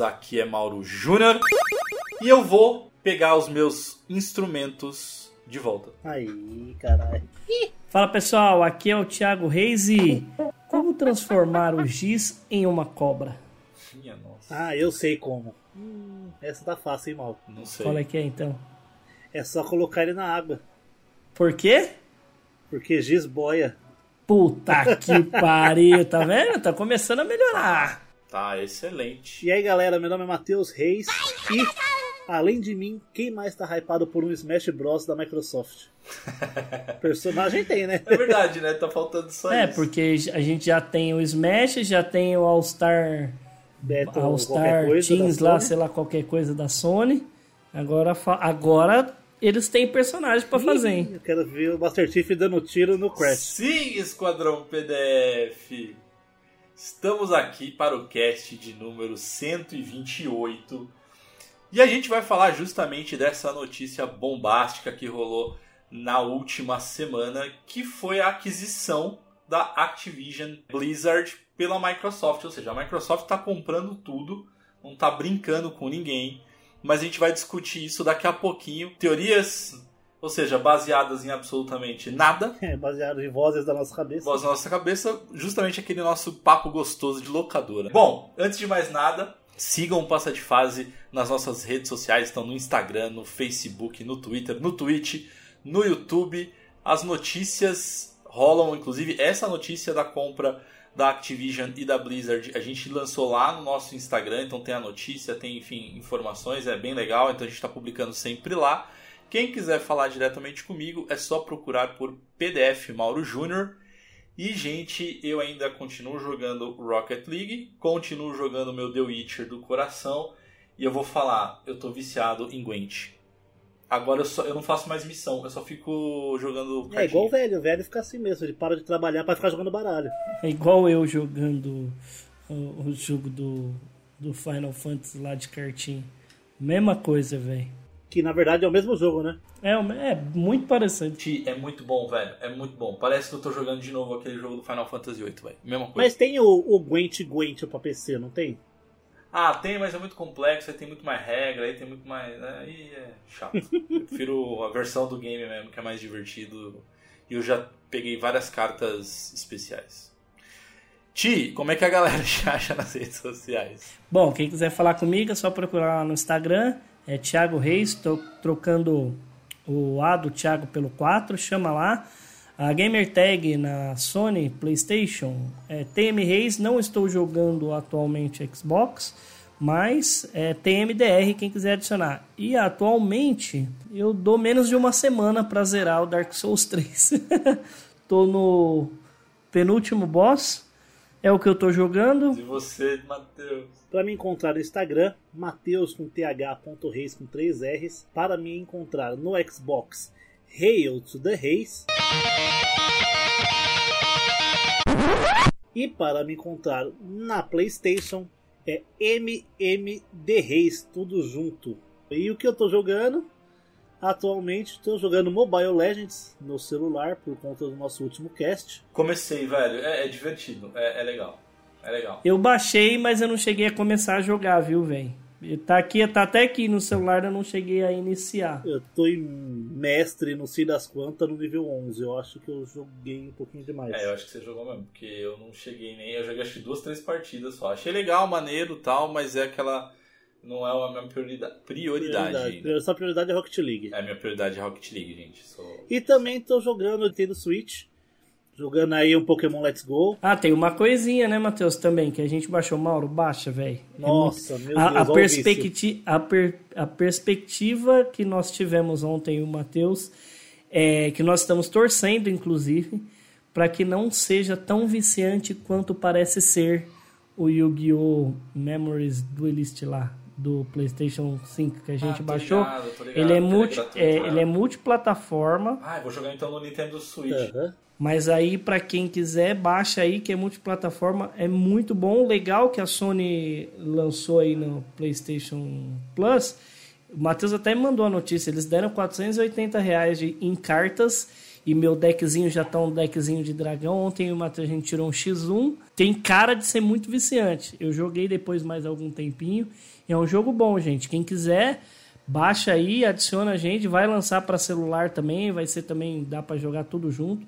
Aqui é Mauro Júnior. E eu vou pegar os meus instrumentos de volta. Aí, caralho. Fala pessoal, aqui é o Thiago Reis e como transformar o giz em uma cobra? Minha nossa. Ah, eu sei como. Hum, essa tá fácil, hein, mal. Não sei. Qual é que é então? É só colocar ele na água. Por quê? Porque giz boia. Puta que pariu, tá vendo? Tá começando a melhorar. Tá, excelente. E aí, galera, meu nome é Matheus Reis e, além de mim, quem mais tá hypado por um Smash Bros da Microsoft? Personagem tem, né? É verdade, né? Tá faltando só É, isso. porque a gente já tem o Smash, já tem o All-Star Beto, All Star Teams lá, sei lá, qualquer coisa da Sony. Agora, agora eles têm personagem pra fazer, hein? Eu quero ver o Master Chief dando tiro no Crash. Sim, Esquadrão PDF! Estamos aqui para o cast de número 128 e a gente vai falar justamente dessa notícia bombástica que rolou na última semana, que foi a aquisição da Activision Blizzard pela Microsoft. Ou seja, a Microsoft está comprando tudo, não está brincando com ninguém, mas a gente vai discutir isso daqui a pouquinho. Teorias, ou seja, baseadas em absolutamente nada, É, baseado em vozes da nossa cabeça. voz na nossa cabeça, justamente aquele nosso papo gostoso de locadora. Bom, antes de mais nada, sigam o Passa de Fase nas nossas redes sociais, estão no Instagram, no Facebook, no Twitter, no Twitch, no YouTube. As notícias rolam, inclusive essa notícia da compra da Activision e da Blizzard, a gente lançou lá no nosso Instagram, então tem a notícia, tem, enfim, informações, é bem legal, então a gente está publicando sempre lá. Quem quiser falar diretamente comigo é só procurar por PDF Mauro Júnior. E, gente, eu ainda continuo jogando Rocket League, continuo jogando meu The Witcher do coração. E eu vou falar, eu tô viciado em Gwent. Agora eu, só, eu não faço mais missão, eu só fico jogando É igual o velho, o velho fica assim mesmo, ele para de trabalhar pra ficar jogando baralho. É igual eu jogando o, o jogo do, do Final Fantasy lá de cartinha. Mesma coisa, velho. Que na verdade é o mesmo jogo, né? É, é muito parecido. Ti, É muito bom, velho. É muito bom. Parece que eu tô jogando de novo aquele jogo do Final Fantasy VIII, velho. Mesma coisa. Mas tem o, o Gwent Gwent pra PC, não tem? Ah, tem, mas é muito complexo, aí tem muito mais regra, aí tem muito mais. né, Aí é chato. Eu prefiro a versão do game mesmo, que é mais divertido. E eu já peguei várias cartas especiais. Ti, como é que a galera te acha nas redes sociais? Bom, quem quiser falar comigo é só procurar lá no Instagram. É Thiago Reis, tô trocando o A do Thiago pelo 4, chama lá. A gamer tag na Sony PlayStation é TM Reis, não estou jogando atualmente Xbox, mas é TMDR quem quiser adicionar. E atualmente eu dou menos de uma semana para zerar o Dark Souls 3. tô no penúltimo boss, é o que eu tô jogando. E você, Matheus? Para me encontrar no Instagram, Mateus com th.reis com 3 R's. Para me encontrar no Xbox, Hail to the Reis. E para me encontrar na PlayStation é MMD Reis, tudo junto. E o que eu tô jogando? Atualmente estou jogando Mobile Legends no celular por conta do nosso último cast. Comecei, velho. É, é divertido. É, é legal. É legal. Eu baixei, mas eu não cheguei a começar a jogar, viu, velho? Tá aqui, tá até aqui no celular, eu não cheguei a iniciar. Eu tô em mestre, não sei das quantas, no nível 11. Eu acho que eu joguei um pouquinho demais. É, eu acho que você jogou mesmo, porque eu não cheguei nem. Eu joguei acho que duas, três partidas só. Achei legal, maneiro tal, mas é aquela. Não é a minha priorida- prioridade. ainda. Sua prioridade é Rocket League. É a minha prioridade é Rocket League, gente. Sou... E também tô jogando Nintendo Switch. Jogando aí um Pokémon Let's Go. Ah, tem uma coisinha, né, Matheus, também, que a gente baixou. Mauro, baixa, velho. É Nossa, meu a, Deus, a, o perspecti a, per- a perspectiva que nós tivemos ontem, o Matheus, é que nós estamos torcendo, inclusive, para que não seja tão viciante quanto parece ser o Yu-Gi-Oh! Memories Duelist lá, do PlayStation 5 que a gente Ah, baixou. ligado, tô ligado, ele, é multi, gratuito, é, né? ele é multiplataforma. Ah, eu vou jogar então no Nintendo Switch. Aham. Mas aí, para quem quiser, baixa aí, que é multiplataforma, é muito bom. Legal que a Sony lançou aí no PlayStation Plus. O Matheus até me mandou a notícia, eles deram 480 reais de, em cartas e meu deckzinho já tá um deckzinho de dragão. Ontem o Matheus a gente tirou um X1. Tem cara de ser muito viciante. Eu joguei depois mais algum tempinho. É um jogo bom, gente. Quem quiser, baixa aí, adiciona a gente. Vai lançar para celular também. Vai ser também, dá para jogar tudo junto.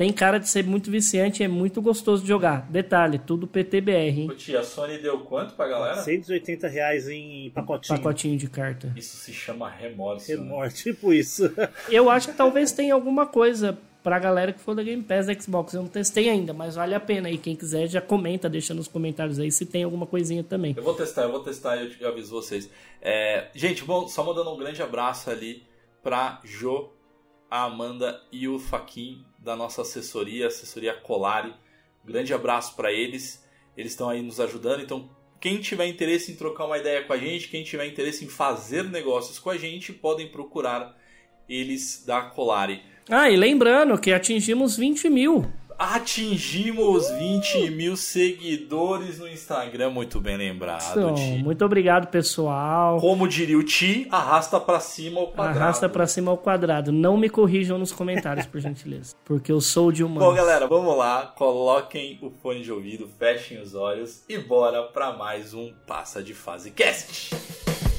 Tem cara de ser muito viciante é muito gostoso de jogar. Detalhe, tudo PTBR, hein? Tia, a Sony deu quanto pra galera? 180 reais em pacotinho. Pacotinho de carta. Isso se chama remorso. Remorso, né? tipo isso. Eu acho que talvez tenha alguma coisa pra galera que for da Game Pass Xbox. Eu não testei ainda, mas vale a pena. E quem quiser já comenta, deixa nos comentários aí se tem alguma coisinha também. Eu vou testar, eu vou testar e eu aviso vocês. É, gente, bom, só mandando um grande abraço ali pra Jo, a Amanda e o Faquin da nossa assessoria, assessoria Colari. Grande abraço para eles. Eles estão aí nos ajudando. Então, quem tiver interesse em trocar uma ideia com a gente, quem tiver interesse em fazer negócios com a gente, podem procurar eles da Colari. Ah, e lembrando que atingimos 20 mil atingimos 20 mil seguidores no Instagram, muito bem lembrado. Então, muito obrigado, pessoal. Como diria o Ti, arrasta para cima ao quadrado. Arrasta para cima ao quadrado. Não me corrijam nos comentários, por gentileza, porque eu sou de humano. Bom, galera, vamos lá. Coloquem o fone de ouvido, fechem os olhos e bora para mais um Passa de Fase Cast.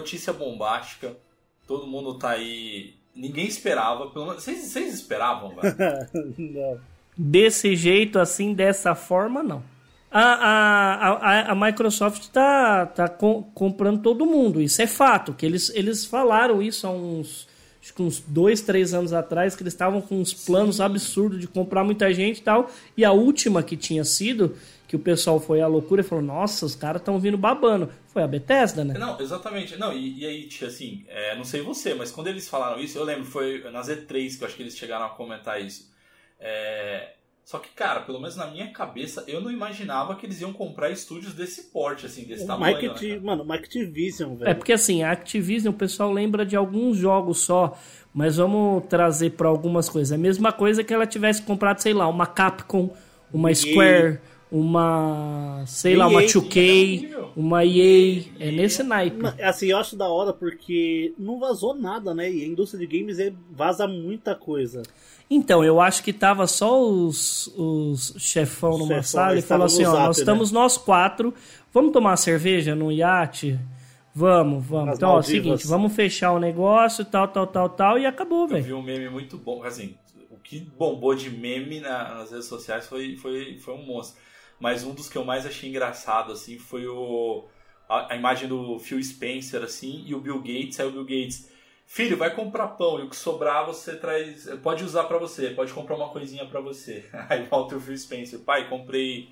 Notícia bombástica. Todo mundo tá aí. Ninguém esperava. Pelo menos... vocês, vocês esperavam, velho? não. Desse jeito, assim, dessa forma, não. A, a, a, a Microsoft tá, tá com, comprando todo mundo. Isso é fato. Que eles, eles falaram isso há uns, acho que uns dois, três anos atrás, que eles estavam com uns planos Sim. absurdos de comprar muita gente e tal. E a última que tinha sido que o pessoal foi à loucura e falou: Nossa, os caras estão vindo babando. Foi a Bethesda, né? Não, exatamente. Não, e, e aí, assim, é, não sei você, mas quando eles falaram isso, eu lembro, foi na Z3 que eu acho que eles chegaram a comentar isso. É, só que, cara, pelo menos na minha cabeça, eu não imaginava que eles iam comprar estúdios desse porte, assim, desse o tamanho. Mike né, mano, Mike Activision, velho. É porque, assim, a Activision, o pessoal lembra de alguns jogos só, mas vamos trazer para algumas coisas. É a mesma coisa que ela tivesse comprado, sei lá, uma Capcom, uma Square uma, sei lá, uma 2K, uma EA, é nesse naipe. Assim, eu acho da hora porque não vazou nada, né? E a indústria de games é, vaza muita coisa. Então, eu acho que tava só os, os chefão numa chefão, sala e falou assim, ó, zap, nós né? estamos nós quatro, vamos tomar uma cerveja no iate? Vamos, vamos. As então, Maldivas. é o seguinte, vamos fechar o negócio, tal, tal, tal, tal, e acabou, velho. Eu vi um meme muito bom, assim, o que bombou de meme na, nas redes sociais foi, foi, foi um monstro mas um dos que eu mais achei engraçado assim foi o a, a, imagem do Phil Spencer assim e o Bill Gates, aí o Bill Gates, filho, vai comprar pão e o que sobrar você traz, pode usar para você, pode comprar uma coisinha para você. Aí volta o Phil Spencer, pai, comprei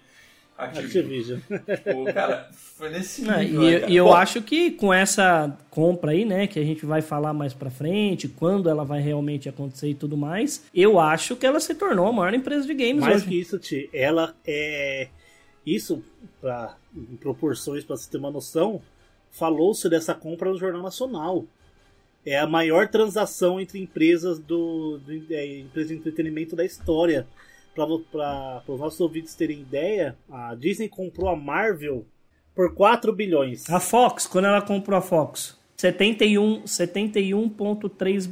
Activision. tipo, cara, foi nesse nível. e, né, e, eu Bom, acho que com essa compra aí, né, que a gente vai falar mais pra frente, quando ela vai realmente acontecer e tudo mais, eu acho que ela se tornou a maior empresa de games mais hoje. que isso, Ti, ela é isso, pra, em proporções para você ter uma noção, falou-se dessa compra no Jornal Nacional. É a maior transação entre empresas do, do é, empresas de entretenimento da história. Para os nossos ouvintes terem ideia, a Disney comprou a Marvel por 4 bilhões. A Fox, quando ela comprou a Fox, 71,3 71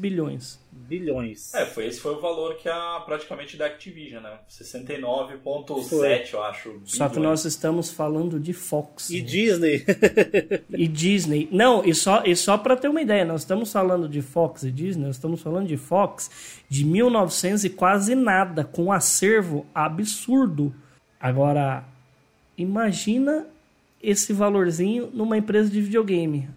bilhões bilhões. É, foi, esse foi o valor que a praticamente da Activision, né? 69,7, eu acho. Bilhões. Só que nós estamos falando de Fox. E né? Disney. e Disney. Não, e só, e só para ter uma ideia, nós estamos falando de Fox e Disney, nós estamos falando de Fox de 1900 e quase nada, com um acervo absurdo. Agora, imagina esse valorzinho numa empresa de videogame.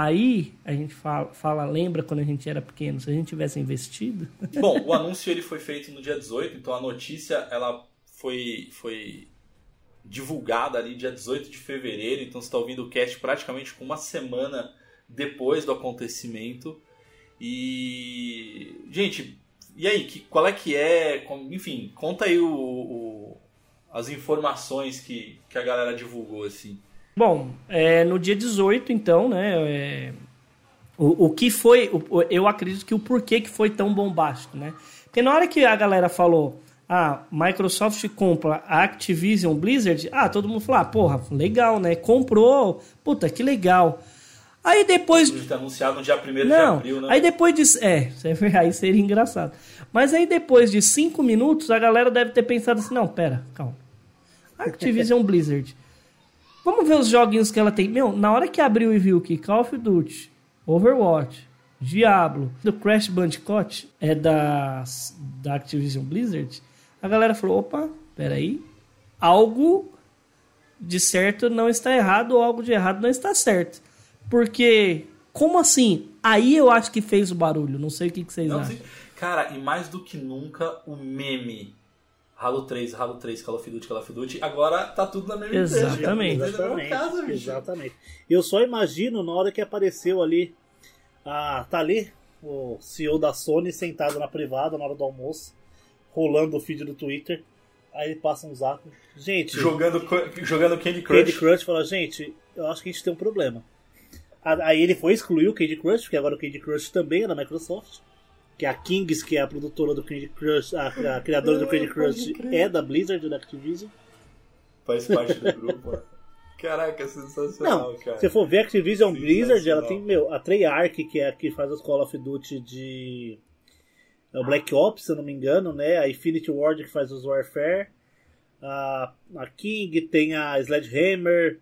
Aí a gente fala, fala, lembra quando a gente era pequeno, se a gente tivesse investido. Bom, o anúncio ele foi feito no dia 18, então a notícia ela foi, foi divulgada ali dia 18 de fevereiro, então você está ouvindo o cast praticamente com uma semana depois do acontecimento. E. Gente, e aí, que, qual é que é. Enfim, conta aí o, o, as informações que, que a galera divulgou, assim. Bom, é, no dia 18, então, né? É, o, o que foi. O, eu acredito que o porquê que foi tão bombástico, né? Porque na hora que a galera falou ah, Microsoft compra a Activision Blizzard, ah, todo mundo falou, ah, porra, legal, né? Comprou, puta, que legal. Aí depois. Está anunciado no dia 1 de abril, né? Aí depois de. É, aí seria engraçado. Mas aí depois de 5 minutos, a galera deve ter pensado assim: não, pera, calma. Activision Blizzard. Vamos ver os joguinhos que ela tem. Meu, na hora que abriu e viu que Call of Duty, Overwatch, Diablo, do Crash Bandicoot é da, da Activision Blizzard, a galera falou: opa, peraí, algo de certo não está errado ou algo de errado não está certo. Porque, como assim? Aí eu acho que fez o barulho, não sei o que, que vocês não, acham. Cara, e mais do que nunca, o meme Halo 3, Halo 3, Call of Duty, Call of Duty, agora tá tudo na mesma Exatamente. Empresa, exatamente, casa, exatamente. Eu só imagino na hora que apareceu ali, ah, tá ali o CEO da Sony sentado na privada na hora do almoço, rolando o feed do Twitter. Aí ele passa um zap. Gente. Jogando, jogando Candy Crush. Candy Crush fala, gente, eu acho que a gente tem um problema. Aí ele foi excluir o Candy Crush, porque agora o Candy Crush também é da Microsoft. Que a Kings, que é a produtora do Candy Crush, a, a criadora do Candy Crush, é da Blizzard, da Activision. Faz parte do grupo. Caraca, sensacional, não, cara. Se for ver a Activision Blizzard, ela tem, meu, a Treyarch, que é a que faz os Call of Duty de é o Black Ops, se eu não me engano, né? A Infinity Ward que faz os Warfare. A, a King tem a Sledgehammer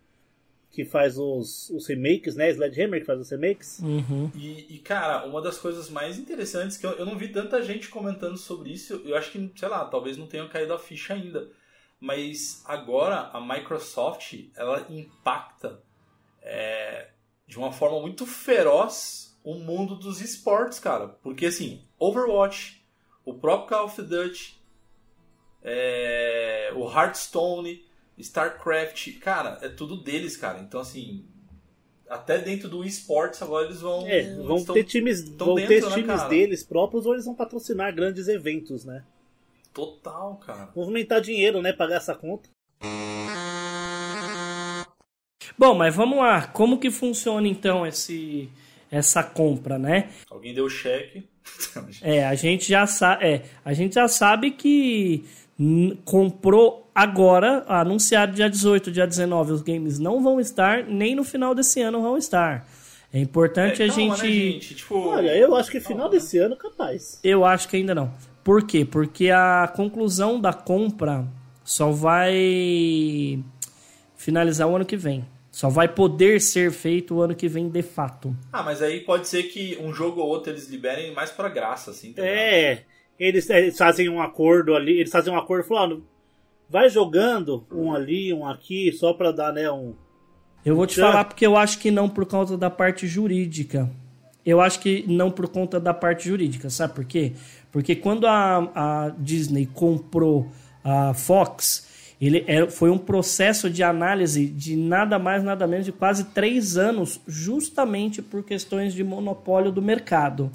que faz os, os remakes, né? Sledgehammer que faz os remakes. Uhum. E, e, cara, uma das coisas mais interessantes que eu, eu não vi tanta gente comentando sobre isso, eu acho que, sei lá, talvez não tenha caído a ficha ainda. Mas agora a Microsoft ela impacta é, de uma forma muito feroz o mundo dos esportes, cara. Porque assim, Overwatch, o próprio Call of Duty, é, o Hearthstone, StarCraft, cara, é tudo deles, cara. Então assim, até dentro do esportes agora eles vão é, vão estão, ter times vão dentro, ter né, times deles próprios ou eles vão patrocinar grandes eventos, né? Total, cara. Movimentar dinheiro, né, pagar essa conta. Bom, mas vamos lá. Como que funciona então esse essa compra, né? Alguém deu cheque. é, a gente já sabe, é, a gente já sabe que comprou agora, anunciado dia 18, dia 19, os games não vão estar, nem no final desse ano vão estar. É importante é, calma, a gente. Né, gente? Tipo... Olha, eu acho que final calma, desse né? ano capaz. Eu acho que ainda não. Por quê? Porque a conclusão da compra só vai finalizar o ano que vem. Só vai poder ser feito o ano que vem de fato. Ah, mas aí pode ser que um jogo ou outro eles liberem mais pra graça, assim. Tá é, eles, eles, fazem um acordo ali, eles fazem um acordo falando, vai jogando um ali, um aqui, só pra dar, né, um... Eu vou te falar porque eu acho que não por causa da parte jurídica. Eu acho que não por conta da parte jurídica, sabe por quê? Porque quando a, a Disney comprou a Fox, ele é, foi um processo de análise de nada mais, nada menos de quase três anos, justamente por questões de monopólio do mercado.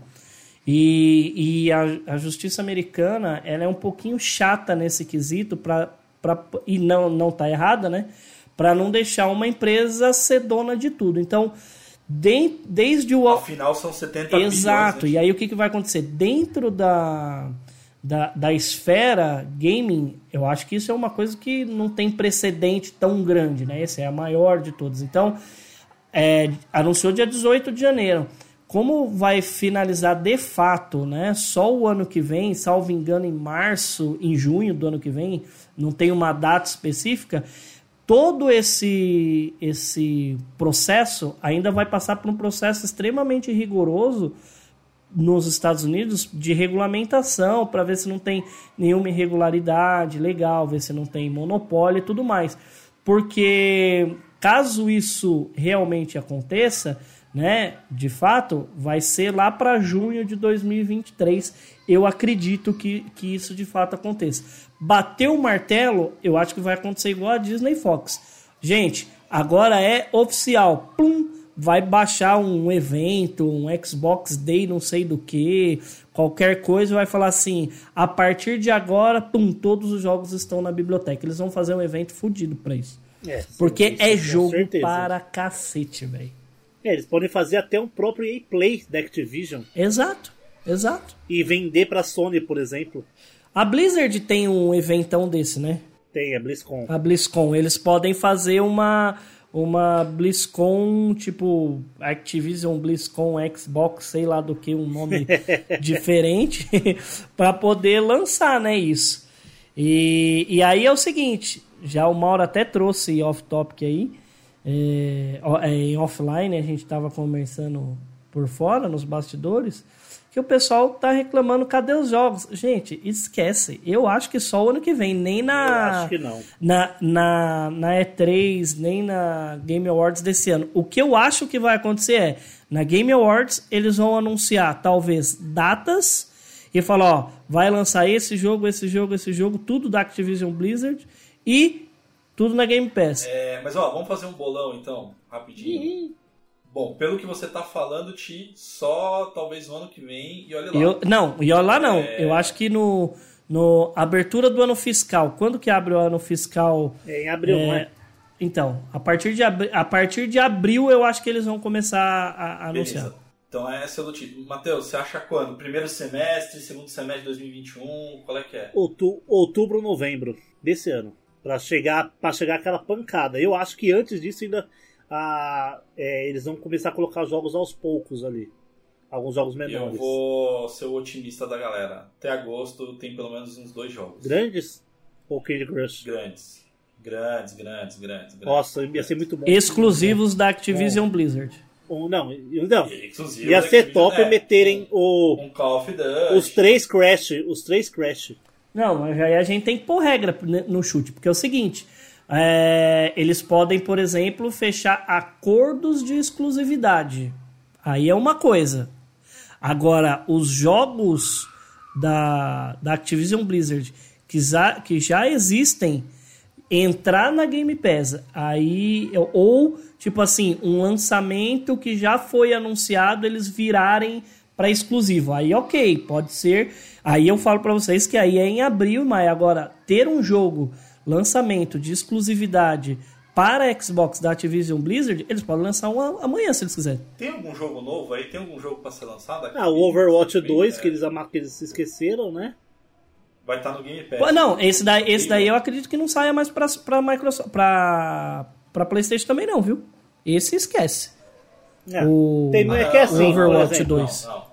E, e a, a, justiça americana ela é um pouquinho chata nesse quesito, pra, pra, e não, não tá errada, né? Para não deixar uma empresa ser dona de tudo. Então, de, desde o. Afinal, são 70 Exato. Bilhões, né? E aí, o que, que vai acontecer? Dentro da da, da esfera gaming, eu acho que isso é uma coisa que não tem precedente tão grande, né? Essa é a maior de todas. Então, é, anunciou dia 18 de janeiro. Como vai finalizar de fato, né? Só o ano que vem, salvo engano, em março, em junho do ano que vem, não tem uma data específica. Todo esse esse processo ainda vai passar por um processo extremamente rigoroso nos Estados Unidos de regulamentação para ver se não tem nenhuma irregularidade legal, ver se não tem monopólio e tudo mais. Porque caso isso realmente aconteça, né, de fato, vai ser lá para junho de 2023. Eu acredito que, que isso de fato aconteça. Bateu o martelo, eu acho que vai acontecer igual a Disney Fox. Gente, agora é oficial. Plum, vai baixar um evento, um Xbox Day, não sei do que, qualquer coisa, vai falar assim: a partir de agora, pum, todos os jogos estão na biblioteca. Eles vão fazer um evento fodido pra isso. É, Porque isso, é jogo para cacete, velho. É, eles podem fazer até um próprio EA Play da Activision Exato, exato. e vender pra Sony, por exemplo. A Blizzard tem um eventão desse, né? Tem a BlizzCon. A BlizzCon. Eles podem fazer uma uma BlizzCon tipo Activision BlizzCon Xbox, sei lá do que, um nome diferente para poder lançar, né, isso. E, e aí é o seguinte, já o Mauro até trouxe off topic aí, é, é, em offline a gente estava conversando por fora nos bastidores que o pessoal tá reclamando cadê os jogos. Gente, esquece. Eu acho que só o ano que vem, nem na na, na, na E3, nem na Game Awards desse ano. O que eu acho que vai acontecer é, na Game Awards, eles vão anunciar, talvez, datas e falar, ó, vai lançar esse jogo, esse jogo, esse jogo, tudo da Activision Blizzard e tudo na Game Pass. É, mas ó, vamos fazer um bolão então, rapidinho. Bom, pelo que você tá falando, Ti, só talvez no ano que vem e olha lá. Eu, não, e olha lá não. É. Eu acho que no, no abertura do ano fiscal, quando que abre o ano fiscal É em abril, É, não é? Então, a partir, de abri- a partir de abril eu acho que eles vão começar a, a anunciar. Então essa é do título. Matheus, você acha quando? Primeiro semestre, segundo semestre de 2021? Qual é que é? Outu- outubro, novembro desse ano. Pra chegar, pra chegar aquela pancada. Eu acho que antes disso ainda ah, é, eles vão começar a colocar jogos aos poucos ali. Alguns jogos Eu menores. vou ser o otimista da galera. Até agosto tem pelo menos uns dois jogos. Grandes ou Candy Crush? Grandes. Grandes, grandes, grandes. grandes. Nossa, ia ser muito bom. Exclusivos da Activision Blizzard. Ou não, eu- não. Ia ser top é. meterem o, Um Call of Duty. os três Crash. Os três Crash. Não, aí a gente tem que pôr regra no chute, porque é o seguinte: é, eles podem, por exemplo, fechar acordos de exclusividade. Aí é uma coisa. Agora, os jogos da, da Activision Blizzard que já, que já existem entrar na Game Pass, aí ou tipo assim, um lançamento que já foi anunciado, eles virarem para exclusivo. Aí OK, pode ser. Aí eu falo para vocês que aí é em abril, mas agora ter um jogo lançamento de exclusividade para Xbox da Activision Blizzard, eles podem lançar um amanhã se eles quiserem. Tem algum jogo novo aí? Tem algum jogo pra ser lançado? aqui? Ah, o Overwatch 2, É. que eles, que eles se esqueceram, né? Vai estar no Game Pass. Não, esse daí, esse daí eu acredito que não saia mais pra, pra Microsoft, pra, pra Playstation também não, viu? Esse esquece. É. O- Tem, não é que é assim, Overwatch exemplo. 2. Não, não.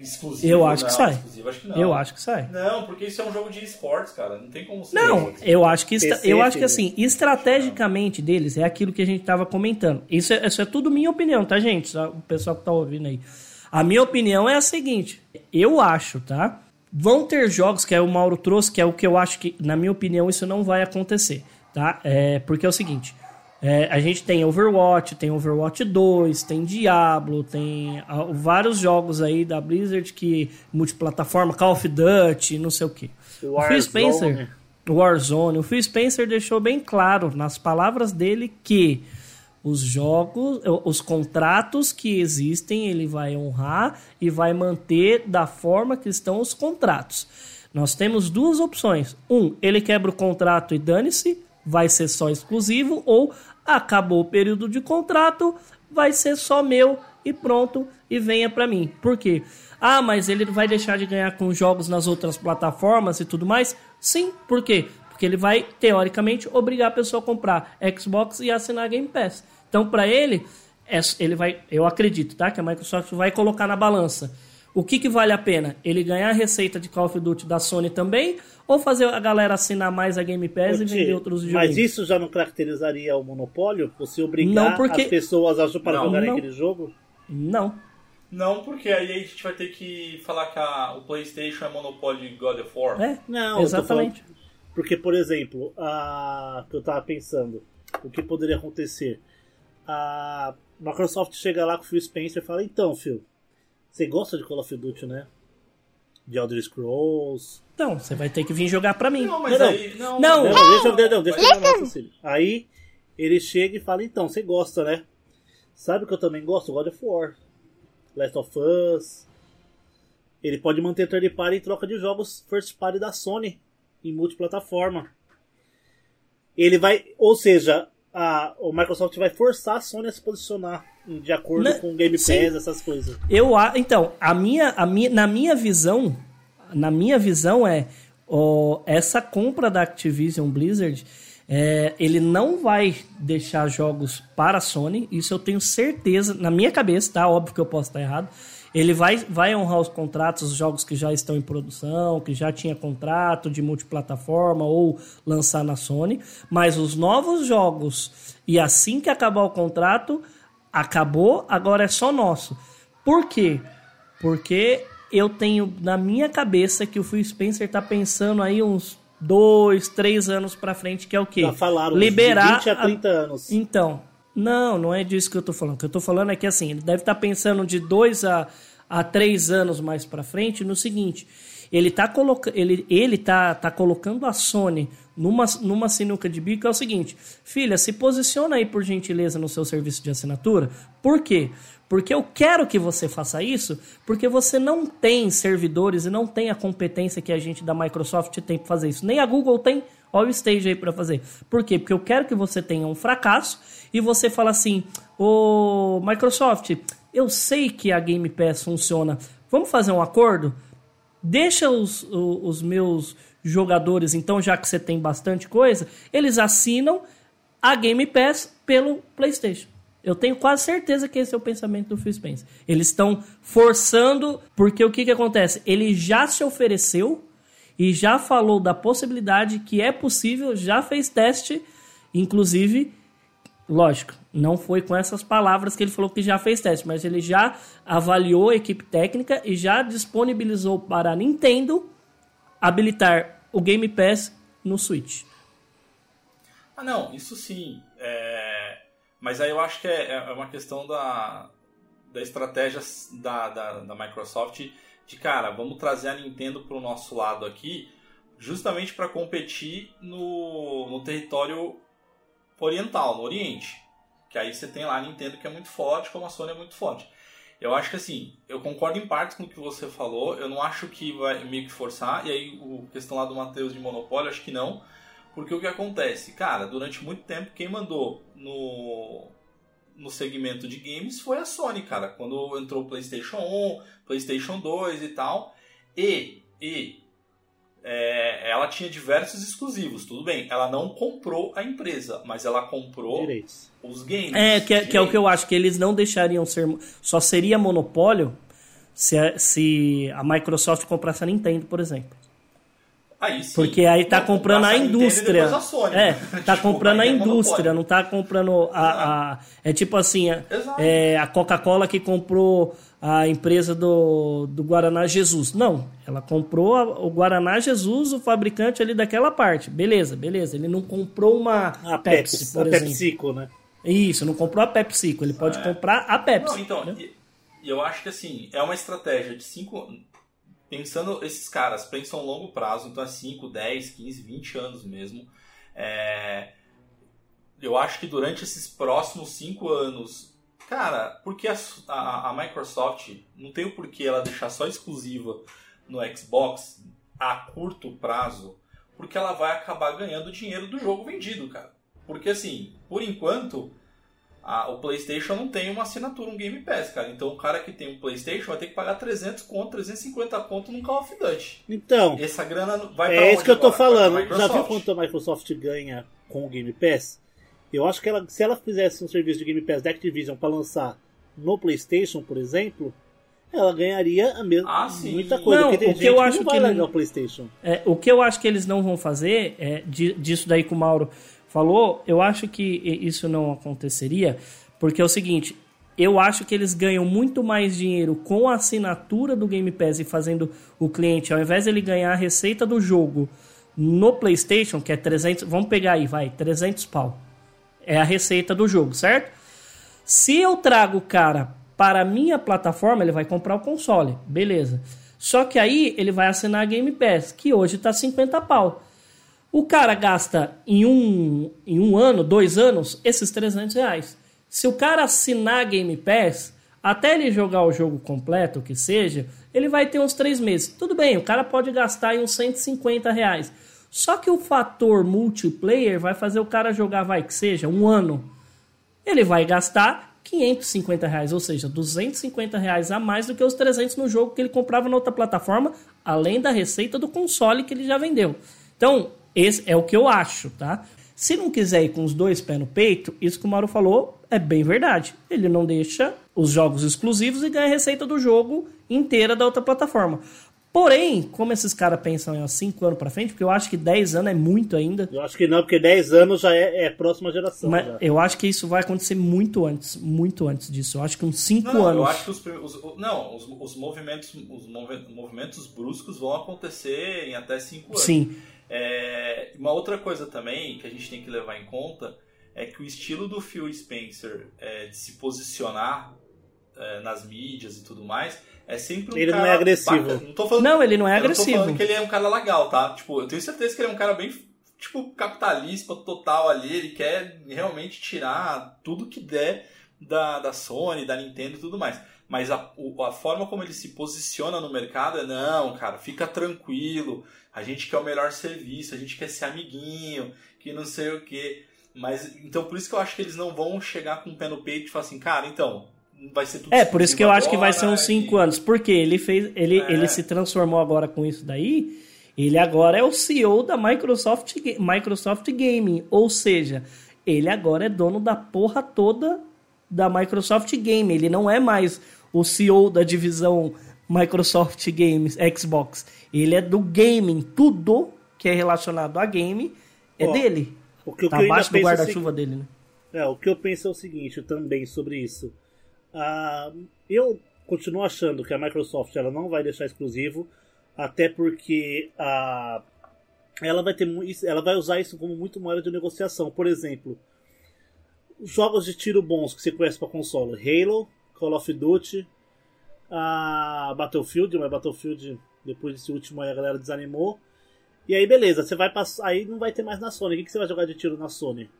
Exclusivo, Eu acho que não, sai. Exclusivo, acho que não. Eu acho que sai. Não, porque isso é um jogo de esportes, cara. Não tem como ser. Não, eu acho que PC, eu acho que assim, estrategicamente deles é aquilo que a gente tava comentando. Isso é, isso é tudo minha opinião, tá, gente? O pessoal que tá ouvindo aí. A minha opinião é a seguinte: eu acho, tá? Vão ter jogos que é o Mauro trouxe, que é o que eu acho que, na minha opinião, isso não vai acontecer, tá? É, porque é o seguinte: é, a gente tem Overwatch, tem Overwatch 2, tem Diablo, tem ah, vários jogos aí da Blizzard que multiplataforma, Call of Duty, não sei o que. O Phil. Spencer, Warzone, o Phil Spencer deixou bem claro nas palavras dele que os jogos, os contratos que existem, ele vai honrar e vai manter da forma que estão os contratos. Nós temos duas opções. Um, ele quebra o contrato e dane-se, vai ser só exclusivo, ou acabou o período de contrato, vai ser só meu e pronto, e venha pra mim. Por quê? Ah, mas ele vai deixar de ganhar com jogos nas outras plataformas e tudo mais? Sim, por quê? Porque ele vai, teoricamente, obrigar a pessoa a comprar Xbox e assinar Game Pass. Então, para ele, é- ele vai, eu acredito, tá? Que a Microsoft vai colocar na balança. O que, que vale a pena? Ele ganhar a receita de Call of Duty da Sony também? Ou fazer a galera assinar mais a Game Pass e Porque- vender outros jogos? Mas isso já não caracterizaria o monopólio? Você obrigar Não, porque- as pessoas a para Não, jogarem não. aquele jogo? Não. Não, porque aí a gente vai ter que falar que a- o PlayStation é monopólio de God of War. É, Não, exatamente. falando- Porque, por exemplo, a... que eu tava pensando, o que poderia acontecer? A Microsoft chega lá com o Phil Spencer e fala: Então, Phil, você gosta de Call of Duty, né? De Elder Scrolls. Então, você vai ter que vir jogar pra mim. Não, mas Não, aí. Não, Não. Não, deixa eu não, deixa eu terminar o raciocínio. Aí ele chega e fala: Então, você gosta, né? Sabe o que eu também gosto? God of War, Last of Us. Ele pode manter third party em troca de jogos first party da Sony em multiplataforma. Ele vai, ou seja, a, o Microsoft vai forçar a Sony a se posicionar de acordo Né? com Game Pass, Sim. essas coisas. Eu, então, a minha, a minha, na minha visão, na minha visão é ó, essa compra da Activision Blizzard, é, ele não vai deixar jogos para a Sony. Isso eu tenho certeza na minha cabeça, tá? Óbvio que eu posso estar errado. Ele vai, vai honrar os contratos, os jogos que já estão em produção, que já tinha contrato de multiplataforma ou lançar na Sony. Mas os novos jogos, e assim que acabar o contrato, acabou, agora é só nosso. Por quê? Porque eu tenho na minha cabeça que o Phil Spencer tá pensando aí uns dois, três anos pra frente, que é o quê? Já falaram Liberar de 20 a 30 anos. Então, não, não é disso que eu tô falando. O que eu tô falando é que assim, ele deve estar pensando de dois a, a três anos mais pra frente no seguinte. Ele tá, coloca ele, ele tá, tá colocando a Sony numa, numa sinuca de bico, é o seguinte, filha, se posiciona aí por gentileza no seu serviço de assinatura. Por quê? Porque eu quero que você faça isso, porque você não tem servidores e não tem a competência que a gente da Microsoft tem para fazer isso. Nem a Google tem, Olha o stage aí para fazer. Por quê? Porque eu quero que você tenha um fracasso e você fala assim: Ô Microsoft, eu sei que a Game Pass funciona. Vamos fazer um acordo? Deixa os, os meus jogadores, então, já que você tem bastante coisa, eles assinam a Game Pass pelo PlayStation. Eu tenho quase certeza que esse é o pensamento do Phil Spencer. Eles estão forçando, porque o que, que acontece? Ele já se ofereceu e já falou da possibilidade que é possível, já fez teste, inclusive, lógico, não foi com essas palavras que ele falou que já fez teste, mas ele já avaliou a equipe técnica e já disponibilizou para a Nintendo habilitar o Game Pass no Switch. Ah, não, isso sim. É, Mas aí eu acho que é, é uma questão da, da estratégia da, da, da Microsoft de, cara, vamos trazer a Nintendo para o nosso lado aqui, justamente para competir no, no território oriental, no Oriente. Que aí você tem lá a Nintendo que é muito forte, como a Sony é muito forte. Eu acho que assim, eu concordo em parte com o que você falou, eu não acho que vai meio que forçar, e aí o questão lá do Matheus de monopólio, acho que não, porque o que acontece? Cara, durante muito tempo quem mandou no, no segmento de games foi a Sony, cara, quando entrou o PlayStation 1, PlayStation 2 e tal, e, e é, ela tinha diversos exclusivos, tudo bem, ela não comprou a empresa, mas ela comprou Direitos. os games. É, que, é- que é o que eu acho, que eles não deixariam ser. Só seria monopólio se a, se a Microsoft comprasse a Nintendo, por exemplo. Aí sim. Porque aí tá comprando a indústria. a Sony. É, tá Tipo, comprando a é indústria, não tá comprando a. a- é tipo assim, a, Exato. é, a Coca-Cola que comprou a empresa do, do Guaraná Jesus. Não, ela comprou a- o Guaraná Jesus, o fabricante ali daquela parte. Beleza, beleza. Ele não comprou uma A Pepsi, Pepsi, por a exemplo. PepsiCo, né? Isso, não comprou a PepsiCo, ele pode É. comprar a Pepsi. Não, então, né? eu acho que assim, é uma estratégia de cinco. Pensando, esses caras pensam a longo prazo, então é 5, 10, 15, 20 anos mesmo. É, eu acho que durante esses próximos 5 anos. Cara, porque a, a, a Microsoft não tem o porquê ela deixar só exclusiva no Xbox a curto prazo, porque ela vai acabar ganhando dinheiro do jogo vendido, cara. Porque assim, por enquanto, a- o PlayStation não tem uma assinatura, um Game Pass, cara. Então o cara que tem um PlayStation vai ter que pagar 300 conto, 350 conto num Call of Duty. Então, Essa grana vai pra é isso que eu tô agora? Falando. Já viu quanto a Microsoft ganha com o Game Pass? Eu acho que ela, se ela fizesse um serviço de Game Pass da Activision para lançar no PlayStation, por exemplo, ela ganharia a mesma Ah, sim. muita coisa. Não, porque tem o que eu que acho não vai que largar o PlayStation. É, o que eu acho que eles não vão fazer, é, di- disso daí que o Mauro falou, eu acho que isso não aconteceria, porque é o seguinte, eu acho que eles ganham muito mais dinheiro com a assinatura do Game Pass e fazendo o cliente, ao invés de ele ganhar a receita do jogo no PlayStation, que é 300, vamos pegar aí, vai, 300 pau. É a receita do jogo, certo? Se eu trago o cara para a minha plataforma, ele vai comprar o console, beleza. Só que aí ele vai assinar a Game Pass, que hoje está 50 pau. O cara gasta em um, em um ano, dois anos, esses 300 reais. Se o cara assinar Game Pass, até ele jogar o jogo completo, o que seja, ele vai ter uns três meses. Tudo bem, o cara pode gastar uns 150 reais. Só que o fator multiplayer vai fazer o cara jogar, vai que seja, um ano ele vai gastar 550 reais, ou seja, 250 reais a mais do que os 300 no jogo que ele comprava na outra plataforma, além da receita do console que ele já vendeu. Então, esse é o que eu acho, tá? Se não quiser ir com os dois pés no peito, isso que o Mauro falou é bem verdade. Ele não deixa os jogos exclusivos e ganha a receita do jogo inteira da outra plataforma. Porém, como esses caras pensam em 5 anos pra frente, porque eu acho que 10 anos é muito ainda. Eu acho que não, porque 10 anos já é, é próxima geração. Mas já. eu acho que isso vai acontecer muito antes, muito antes disso. Eu acho que uns 5 Não, anos. eu acho que os, os- não, os, os movimentos, os movi- movimentos bruscos vão acontecer em até 5 anos. Sim. É, uma outra coisa também que a gente tem que levar em conta é que o estilo do Phil Spencer é, de se posicionar é, nas mídias e tudo mais é sempre um Ele não cara é agressivo. bacana. Não, tô falando, Não, ele não é eu Não tô agressivo. falando que ele é um cara legal, tá? Tipo, eu tenho certeza que ele é um cara bem tipo capitalista total ali. Ele quer realmente tirar tudo que der da, da Sony, da Nintendo e tudo mais. Mas a, a forma como ele se posiciona no mercado é não, cara, fica tranquilo. A gente quer o melhor serviço, a gente quer ser amiguinho, que não sei o quê. Mas então por isso que eu acho que eles não vão chegar com o pé no peito e falar assim, cara, então vai ser tudo É, por isso que eu acho que vai ser uns 5 e- anos. Porque ele fez. Ele, É. ele se transformou agora com isso daí. Ele agora é o CEO da Microsoft, Microsoft Gaming. Ou seja, ele agora é dono da porra toda da Microsoft Game. Ele não é mais o CEO da divisão Microsoft Games, Xbox. Ele é do gaming. Tudo que é relacionado a game é Ó, dele. O que, o Tá que eu ainda abaixo do é o guarda-chuva dele, né? É, o que eu penso é o seguinte também sobre isso. Ah, eu continuo achando que a Microsoft ela não vai deixar exclusivo, até porque a, ela vai ter ela vai usar isso como muito moeda de negociação. Por exemplo, jogos de tiro bons que você conhece para console: Halo, Call of Duty, a Battlefield, mas Battlefield depois desse último aí a galera desanimou. E aí beleza, você vai passar, aí não vai ter mais na Sony. O que que você vai jogar de tiro na Sony?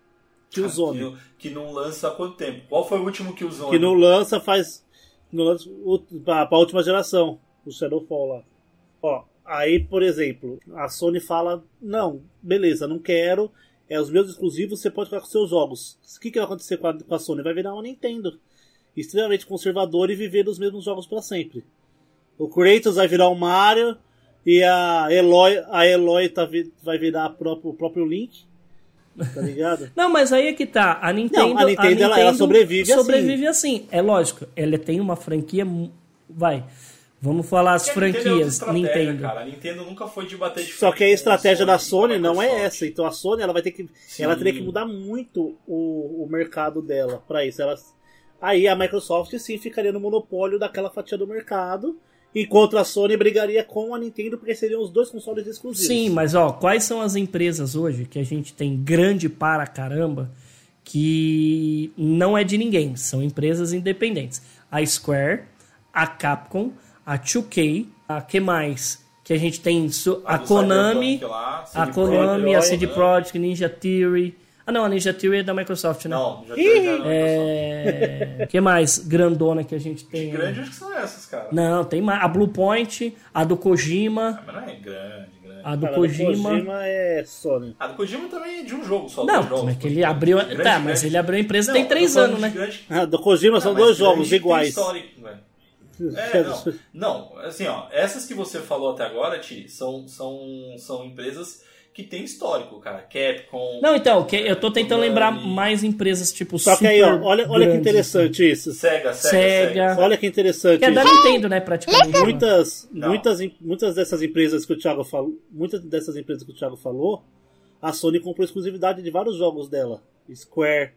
Killzone. Que, que não lança há quanto tempo? Qual foi o último Killzone? Que não lança faz. Não lança pra, pra última geração, o Shadowfall lá. Ó, aí, por exemplo, a Sony fala: não, beleza, não quero. É os meus exclusivos, você pode ficar com seus jogos. O que, que vai acontecer com a, com a Sony? Vai virar uma Nintendo. Extremamente conservador e viver dos mesmos jogos pra sempre. O Kratos vai virar o Mario e a Eloy, a Eloy tá, vi- vai virar a próprio, o próprio Link. Tá ligado? Não, mas aí é que tá. A Nintendo, Não, a Nintendo, ela- ela sobrevive assim. sobrevive assim. É lógico, ela tem uma franquia. Vai. Vamos falar as a Nintendo é franquias. Nintendo. Cara. A Nintendo nunca foi de bater de Só que a estratégia da Sony a não é Microsoft. essa. Então a Sony ela vai ter que, Sim. ela teria que mudar muito o, o mercado dela para isso. Ela, aí a Microsoft sim ficaria no monopólio daquela fatia do mercado, enquanto a Sony brigaria com a Nintendo porque seriam os dois consoles exclusivos. Sim, mas ó, quais são as empresas hoje que a gente tem grande para caramba que não é de ninguém, são empresas independentes. A Square, a Capcom, a 2K, a que mais? Que a gente tem a, do Konami, lá, a CD Konami, Projekt, a CD né? Projekt, Ninja Theory. Ah não, a Ninja Theory é da Microsoft, né? Não, já Ih, já era Microsoft. É... que mais grandona que a gente tem? Grande acho que são essas, cara. Não, tem mais. A Bluepoint, a do Kojima, Ah, Mas não é grande, grande. a do Cara, Kojima. Kojima é Sony. A do Kojima também é de um jogo só. Não, jogos, mas que ele abriu. grande, tá, grande. mas ele abriu a empresa Não, tem três anos, de né? grande- A do Kojima Não, são dois jogos iguais. histórico, velho. É, não, não, assim, ó, essas que você falou até agora, Ti, são, são, são empresas que têm histórico, cara. Capcom. Não, então, que eu tô tentando Konami, lembrar mais empresas tipo Só que aí, ó, olha, olha que interessante isso. Sega, Sega, Sega. Sega. Olha que interessante Que é da. Nintendo, né, praticamente. né? muitas, muitas, muitas dessas empresas que o Thiago falou, muitas dessas empresas que o Thiago falou, a Sony comprou exclusividade de vários jogos dela. Square,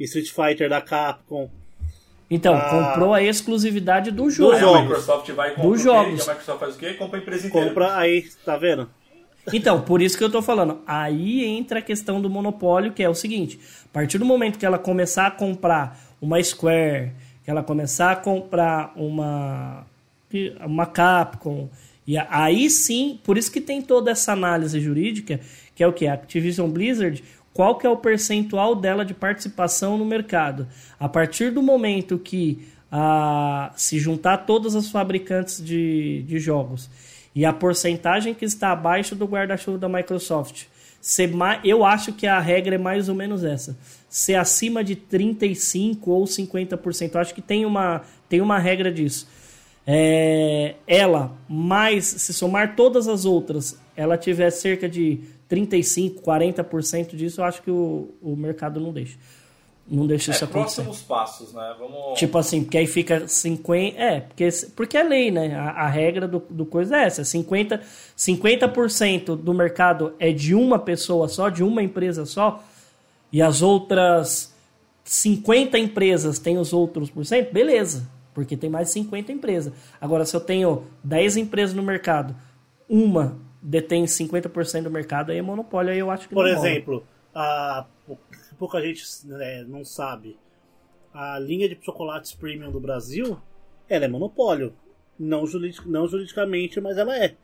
Street Fighter da Capcom. Então, Ah. comprou a exclusividade do jogo. Aí a jogos. Microsoft vai e compra Dos jogos. A Microsoft faz o quê? Compra a empresa inteira. Compra aí, tá vendo? Então, por isso que eu tô falando. Aí entra a questão do monopólio, que é o seguinte: a partir do momento que ela começar a comprar uma Square, que ela começar a comprar uma, uma Capcom, e aí sim, por isso que tem toda essa análise jurídica, que é o que? A Activision Blizzard, qual que é o percentual dela de participação no mercado? A partir do momento que a, se juntar todas as fabricantes de, de jogos e a porcentagem que está abaixo do guarda-chuva da Microsoft, ser mais, eu acho que a regra é mais ou menos essa. Ser acima de 35% ou 50%. Eu acho que tem uma, tem uma regra disso. É, ela, mais, se somar todas as outras, ela tiver cerca de 35%, 40% disso, eu acho que o, o mercado não deixa. Não deixa é, isso acontecer. próximos passos, né? Vamos... Tipo assim, porque aí fica 50. É, porque, porque é lei, né? A, a regra do, do coisa é essa: 50%, 50 do mercado é de uma pessoa só, de uma empresa só, e as outras 50 empresas têm os outros por cento, beleza. Porque tem mais 50 empresas. Agora, se eu tenho 10 empresas no mercado, uma detém 50% do mercado, aí é monopólio, aí eu acho que Por não exemplo, a pouca gente né, não sabe, a linha de chocolates premium do Brasil, ela é monopólio. Não, juridic, não juridicamente, mas ela é.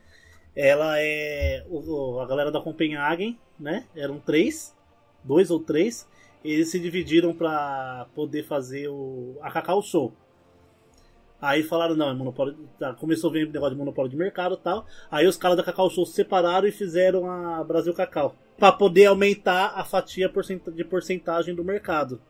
Ela é. O, a galera da Copenhagen, né? Eram três, dois ou três. Eles se dividiram para poder fazer o, a Cacau Show. Aí falaram, não, é monopólio. Tá, começou a vir negócio de monopólio de mercado e tal. Aí os caras da Cacau Show se separaram e fizeram a Brasil Cacau. para poder aumentar a fatia de porcentagem do mercado.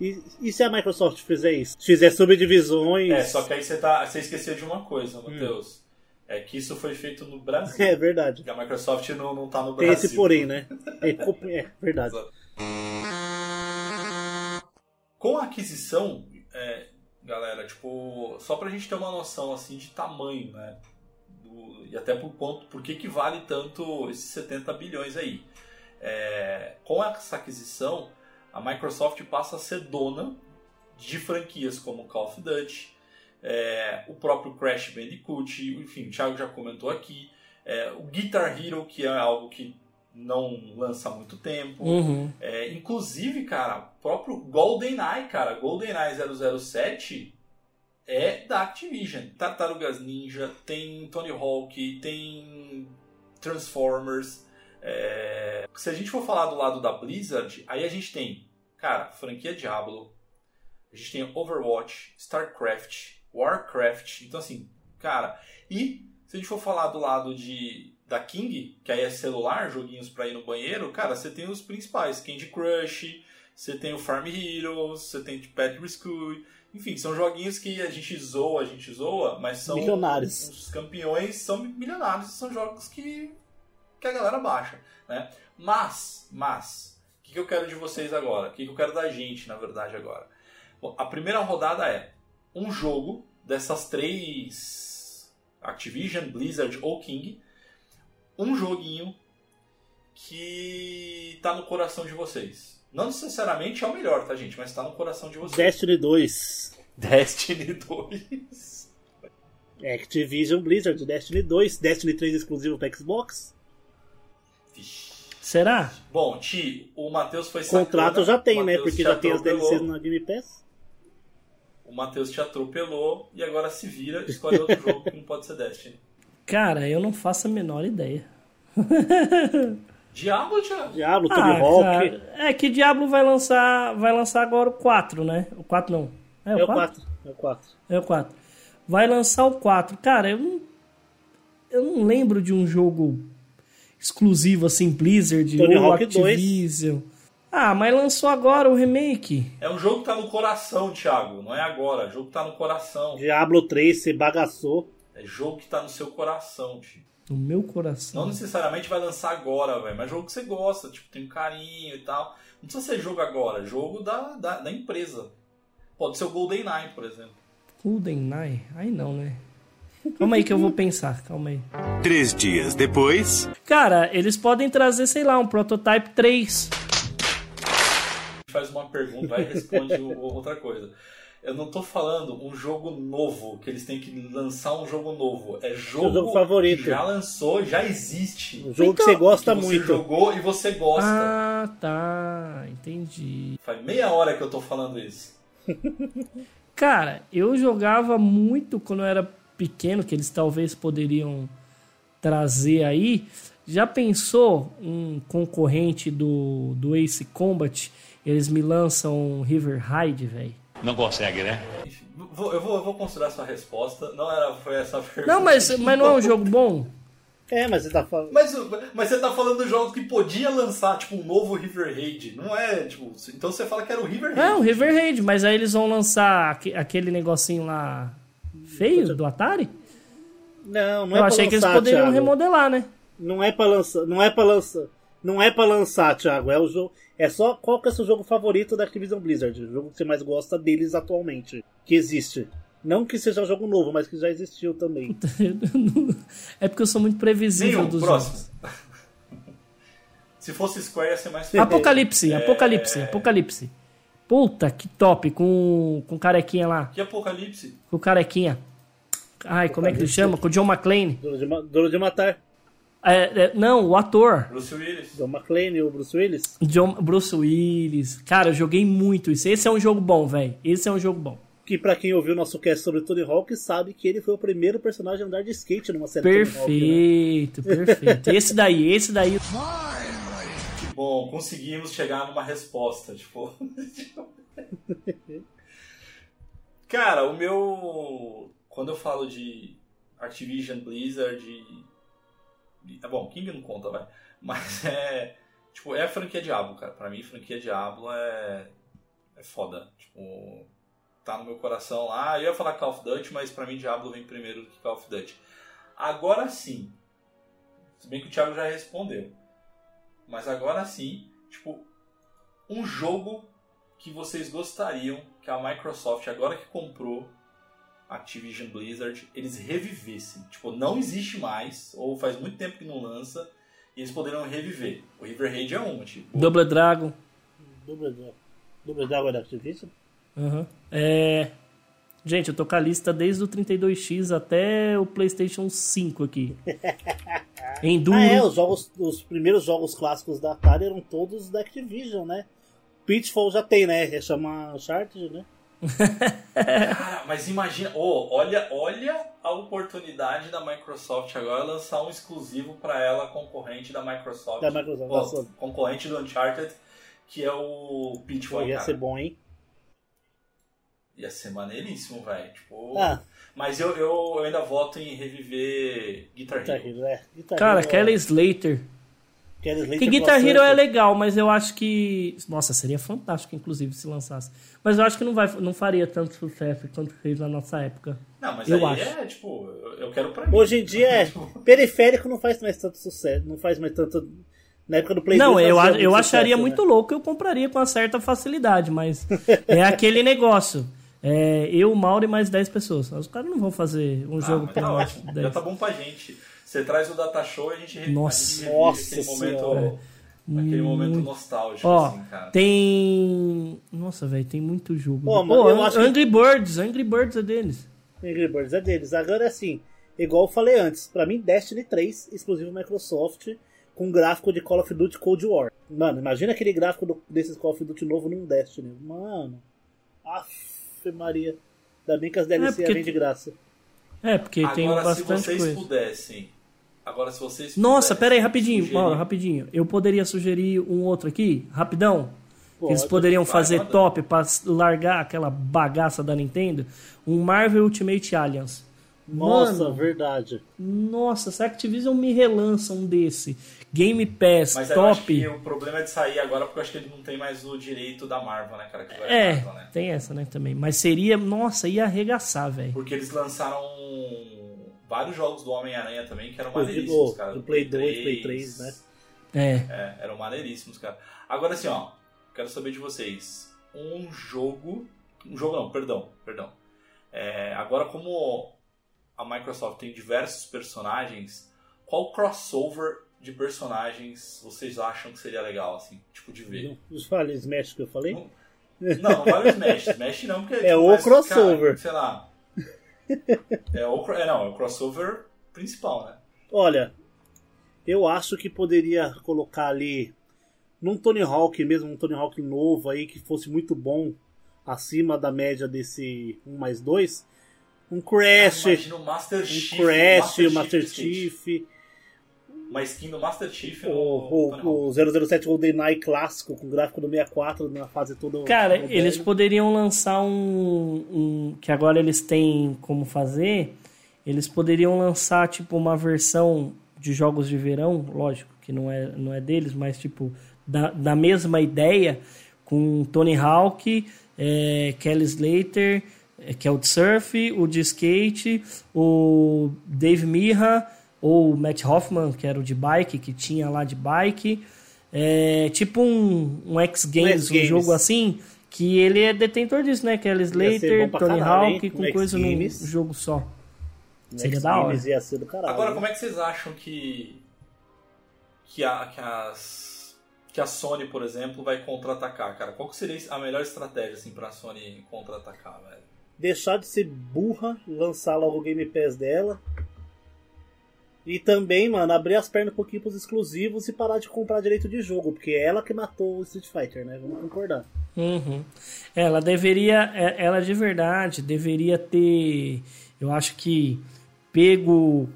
E, e, se a Microsoft fizer isso? Fizer subdivisões. É, só que aí você, tá, você esqueceu de uma coisa, Matheus. Hum. É que isso foi feito no Brasil. É verdade. E a Microsoft não, não tá no Brasil. Tem esse porém, né? É, é verdade. Com a aquisição, é, galera, tipo, só pra gente ter uma noção assim de tamanho, né? Do, e até por ponto, por que, que vale tanto esses 70 bilhões aí. É, com essa aquisição, a Microsoft passa a ser dona de franquias como Call of Duty, é, o próprio Crash Bandicoot, enfim, o Thiago já comentou aqui, é, o Guitar Hero, que é algo que não lança há muito tempo. Uhum. É, inclusive, cara, o próprio GoldenEye, cara, GoldenEye 007 é da Activision. Tartarugas Ninja, tem Tony Hawk, tem Transformers. É... Se a gente for falar do lado da Blizzard, aí a gente tem, cara, franquia Diablo, a gente tem Overwatch, StarCraft, Warcraft. Então, assim, cara, e se a gente for falar do lado de da King, que aí é celular, joguinhos para ir no banheiro, cara, você tem os principais, Candy Crush, você tem o Farm Heroes, você tem o Pet Rescue, enfim, são joguinhos que a gente zoa, a gente zoa, mas são milionários. Os campeões são milionários, são jogos que que a galera baixa, né? Mas, mas, o que, que eu quero de vocês agora? O que, que eu quero da gente, na verdade, agora? Bom, a primeira rodada é um jogo dessas três Activision, Blizzard ou King um joguinho que tá no coração de vocês. Não necessariamente é o melhor, tá, gente? Mas tá no coração de vocês. Destiny 2. Destiny 2. Activision Blizzard, Destiny 2, Destiny 3 exclusivo para Xbox. Será? Bom, Ti, o Matheus foi Contrato já tem, né? Porque já tem as DLCs na Game Pass. O Matheus te atropelou e agora se vira, escolhe outro jogo que não pode ser Destiny. Cara, eu não faço a menor ideia. Diablo, Thiago? Diablo, Tony ah, Hawk. Cara, é que Diablo vai lançar, vai lançar agora o 4, né? O 4 não. É o, é 4? 4? É o 4. É o 4. Vai lançar o 4. Cara, eu não, eu não lembro de um jogo exclusivo assim, Blizzard Tony ou Hawk Activision. 2. Ah, mas lançou agora o remake. É um jogo que tá no coração, Thiago. Não é agora. É um jogo que tá no coração. Diablo 3, você bagaçou. É jogo que tá no seu coração, tio. No meu coração. Não necessariamente vai lançar agora, velho. Mas jogo que você gosta, tipo, tem um carinho e tal. Não precisa ser jogo agora, é jogo da, da, da empresa. Pode ser o GoldenEye, por exemplo. GoldenEye? Aí não, né? Calma aí que eu vou pensar, calma aí. Três dias depois. Cara, eles podem trazer, sei lá, um Prototype 3. Faz uma pergunta, e responde outra coisa. Eu não tô falando um jogo novo, que eles têm que lançar um jogo novo. É jogo, jogo favorito. que já lançou, já existe. Um jogo então, que você gosta que você muito. jogou e você gosta. Ah, tá. Entendi. Faz meia hora que eu tô falando isso. Cara, eu jogava muito quando eu era pequeno, que eles talvez poderiam trazer aí. Já pensou um concorrente do, do Ace Combat? Eles me lançam River Ride, velho. Não consegue, né? Vou- eu, vou, eu vou considerar sua resposta. Não era, foi essa a pergunta. Não, mas, mas não é um jogo bom? É, mas você tá falando. Mas, mas você tá falando dos jogos que podia lançar, tipo, um novo River Raid. Não é, tipo... Então você fala que era o River Raid. É, o River Raid, mas aí eles vão lançar aque- aquele negocinho lá feio do Atari? Não, não é Eu achei que eles poderiam Thiago. remodelar, né? Não é pra lançar. Não é pra lançar. Não é pra lançar, Thiago. É o jogo. É só qual que é o seu jogo favorito da Activision Blizzard? O jogo que você mais gosta deles atualmente. Que existe. Não que seja um jogo novo, mas que já existiu também. é porque eu sou muito previsível Nenhum, dos próximo. jogos. Se fosse Square ia ser mais Apocalipse, É. Apocalipse, Apocalipse. Puta, que top, com, com o carequinha lá. Que Apocalipse? Com o carequinha. Ai, como é que ele chama? Com o John McClane. Duro de, Duro de matar. É, é, não, o ator. Bruce Willis. John McClane e o Bruce Willis. John, Bruce Willis. Cara, eu joguei muito isso. Esse é um jogo bom, velho. Esse é um jogo bom. Que pra quem ouviu nosso cast sobre Tony Hawk sabe que ele foi o primeiro personagem a andar de skate numa série Tony Hawk, né? Perfeito, perfeito. Esse daí, esse daí. Que bom, conseguimos chegar numa resposta. Tipo. Cara, o meu. Quando eu falo de Activision, Blizzard. e- É bom, King não conta, vai. Mas é. Tipo, é franquia Diablo, cara. Pra mim, franquia Diablo é. É foda. Tipo. Tá no meu coração lá. Eu ia falar Call of Duty, mas pra mim Diablo vem primeiro do que Call of Duty. Agora sim. Se bem que o Thiago já respondeu. Mas agora sim, tipo, um jogo que vocês gostariam que a Microsoft, agora que comprou Activision Blizzard, eles revivessem. Tipo, não existe mais, ou faz muito tempo que não lança, e eles poderiam reviver. O River Raid é uma, tipo. Double Dragon. Double Dragon. Double Dragon é da Activision? Uhum. É. Gente, eu tô com a lista desde o 32X até o PlayStation 5 aqui. Enduro. Ah, é, os, jogos, os primeiros jogos clássicos da Atari eram todos da Activision, né? Pitfall já tem, né? É chama Uncharted, né? Cara, mas imagina, oh, olha, olha a oportunidade da Microsoft agora lançar um exclusivo para ela concorrente da Microsoft. Da Microsoft, Oh, concorrente do Uncharted, que é o Pitfall, Pô, ia cara. ser bom, hein? Ia ser maneiríssimo, velho. Tipo, Ah, Mas eu, eu, eu ainda voto em reviver Guitar Guitar Hero. Hero, é. Guitar Cara, Hero, Kelly Slater. Slater Que Guitar Hero é legal, mas eu acho que. Nossa, seria fantástico, inclusive, se lançasse. Mas eu acho que não, vai, não faria tanto sucesso quanto fez na nossa época. Não, mas Eu aí acho. é, tipo, eu, quero pra mim. Hoje em dia, é, periférico não faz mais tanto sucesso. Não faz mais tanto. Na época do Play Não, 2 eu, a- eu acharia sucesso, muito né? louco, eu compraria com uma certa facilidade, mas é aquele negócio. É, eu, o Mauro e mais 10 pessoas. Os caras não vão fazer um Ah, jogo pra tá nós. ótimo. 10. Já tá bom pra gente. Você traz o Data Show e a gente, Nossa. Nossa aquele momento, aquele momento Muito. nostálgico, Ó, assim, cara. tem. Nossa, velho, tem muito jogo. Pô, eu acho que- Angry Birds, Angry Birds é deles. Angry Birds é deles. Agora, assim, igual eu falei antes, pra mim, Destiny 3, exclusivo Microsoft, com gráfico de Call of Duty Cold War. Mano, imagina aquele gráfico do- desses Call of Duty novo num Destiny. Mano. Aff, Maria. Ainda bem que as DLC porque- vêm de graça. É, porque tem Agora, se bastante vocês coisa. pudessem... Agora, se vocês Nossa, pera aí, rapidinho, sugerir- Mauro, rapidinho. Eu poderia sugerir um outro aqui, rapidão. Pode. Eles poderiam Vai, fazer manda. top pra largar aquela bagaça da Nintendo. Um Marvel Ultimate Alliance. Nossa, Mano, verdade. nossa, se a Activision me relança um desse, Game Pass, Mas top. que o problema é de sair agora porque eu acho que ele não tem mais o direito da Marvel, né, cara? Que vai É, Marvel, né? tem essa, né, também. Mas seria, nossa, ia arregaçar, velho. Porque eles lançaram vários jogos do Homem-Aranha também que eram maneiríssimos, novo, cara. do Play 2, Play 3, né? É. É, eram maneiríssimos, cara. Agora assim, ó, quero saber de vocês. Um jogo. Um jogo não, perdão, perdão. É, agora, como a Microsoft tem diversos personagens, qual crossover de personagens vocês acham que seria legal, assim, tipo, de ver? Os falhos Smash que eu falei? Não, não, não vale o Smash. Smash não, porque É o crossover. cara, sei lá. É o, é, não, é o crossover principal, né? Olha, eu acho que poderia colocar ali num Tony Hawk mesmo, um Tony Hawk novo aí que fosse muito bom, acima da média desse 1 mais 2, um Crash, Imagina o Master um Chief. Crash, o o Master Chief. Chief, Uma skin do Master Chief no o, Hawk. o, o 007 GoldenEye clássico com gráfico do 64 na fase toda. Cara, moderna. eles poderiam lançar um, um. Que agora eles têm como fazer. Eles poderiam lançar, tipo, uma versão de jogos de verão, lógico que não é, não é deles, mas, tipo, da, da mesma ideia, com Tony Hawk, é, Kelly Slater, é, que é o de surf, o de skate, o Dave Mirra, ou o Matt Hoffman, que era o de bike, que tinha lá de bike. É, tipo um, um X-Games, um, X-Games. jogo assim, que ele é detentor disso, né? Kelly Ia ser Slater, Tony caralho, Hawk, com Um coisa num jogo só. No seria X da hora. Games Ia ser do caralho. Agora, como é que vocês acham que. que, a, que as. que a Sony, por exemplo, vai contra-atacar, cara? Qual que seria a melhor estratégia, assim, pra Sony contra-atacar, velho? Deixar de ser burra, lançar logo o Game Pass dela. E também, mano, abrir as pernas um pouquinho pros exclusivos e parar de comprar direito de jogo, porque é ela que matou o Street Fighter, né? Vamos concordar. Uhum. Ela deveria, é- ela de verdade deveria ter, eu acho que pego